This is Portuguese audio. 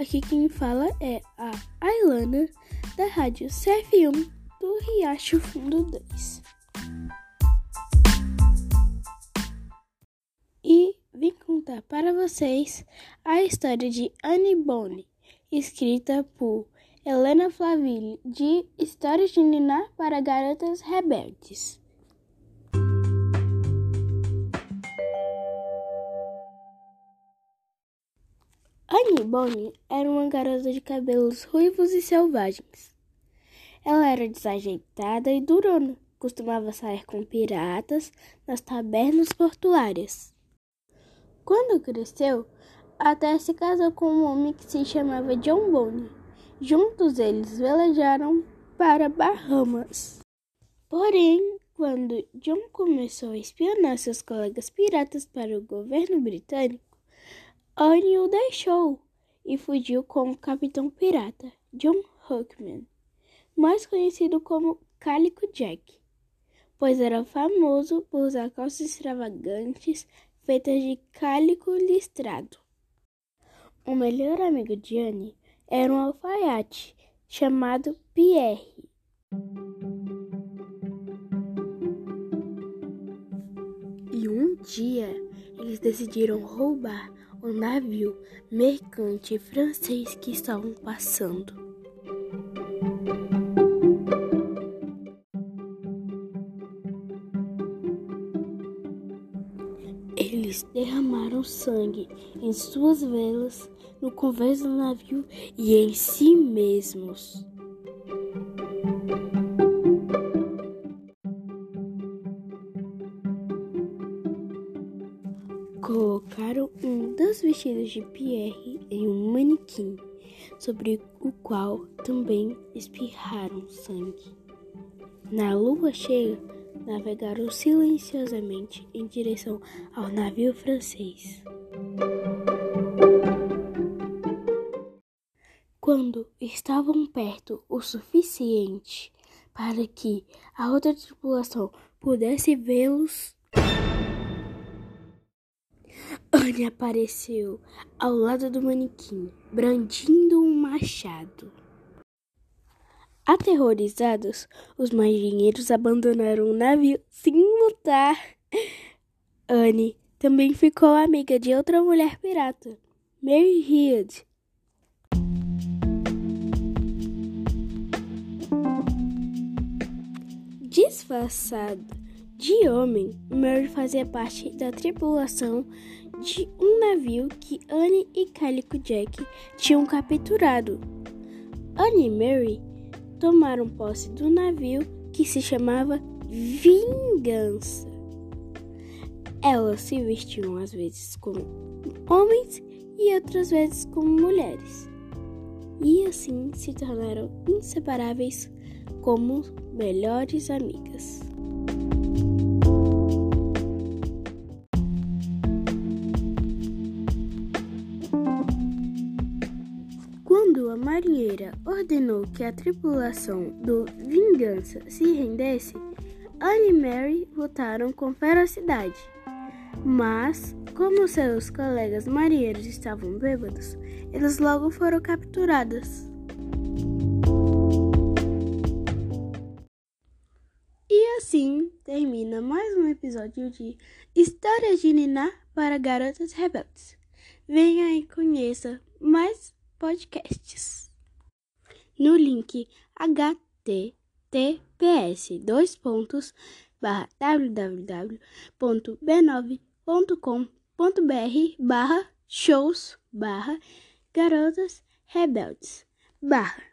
aqui quem fala é a Ailana, da rádio CF1 do Riacho Fundo 2. E vim contar para vocês a história de Annie Bonny, escrita por Helena Flaville, de Histórias de Niná para Garotas Rebeldes. Annie Bonny era uma garota de cabelos ruivos e selvagens. Ela era desajeitada e durona, costumava sair com piratas nas tabernas portuárias. Quando cresceu, até se casou com um homem que se chamava John Bonny. Juntos eles velejaram para Bahamas. Porém, quando John começou a espionar seus colegas piratas para o governo britânico, Annie o deixou e fugiu com o capitão pirata John Hookman, mais conhecido como Cálico Jack, pois era famoso por usar calças extravagantes feitas de cálico listrado. O melhor amigo de Annie era um alfaiate chamado Pierre. E um dia eles decidiram roubar o navio mercante francês que estavam passando. Eles derramaram sangue em suas velas, no convés do navio e em si mesmos. Um dos vestidos de Pierre em um manequim, sobre o qual também espirraram sangue. Na lua cheia, navegaram silenciosamente em direção ao navio francês. Quando estavam perto o suficiente para que a outra tripulação pudesse vê-los, Anne apareceu ao lado do manequim, brandindo um machado. Aterrorizados, os marinheiros abandonaram o navio sem lutar. Anne também ficou amiga de outra mulher pirata, Mary Head. Disfarçada de homem, Mary fazia parte da tripulação de um navio que Anne e Calico Jack tinham capturado. Anne e Mary tomaram posse do navio que se chamava Vingança. Elas se vestiam às vezes como homens e outras vezes como mulheres. E assim se tornaram inseparáveis como melhores amigas. Quando a marinheira ordenou que a tripulação do Vingança se rendesse, Anne e Mary lutaram com ferocidade. Mas, como seus colegas marinheiros estavam bêbados, eles logo foram capturados. E assim termina mais um episódio de Histórias de Niná para Garotas Rebeldes. Venha e conheça mais podcasts. No link https dois pontos barra www.b9.com.br barra shows barra garotas rebeldes barra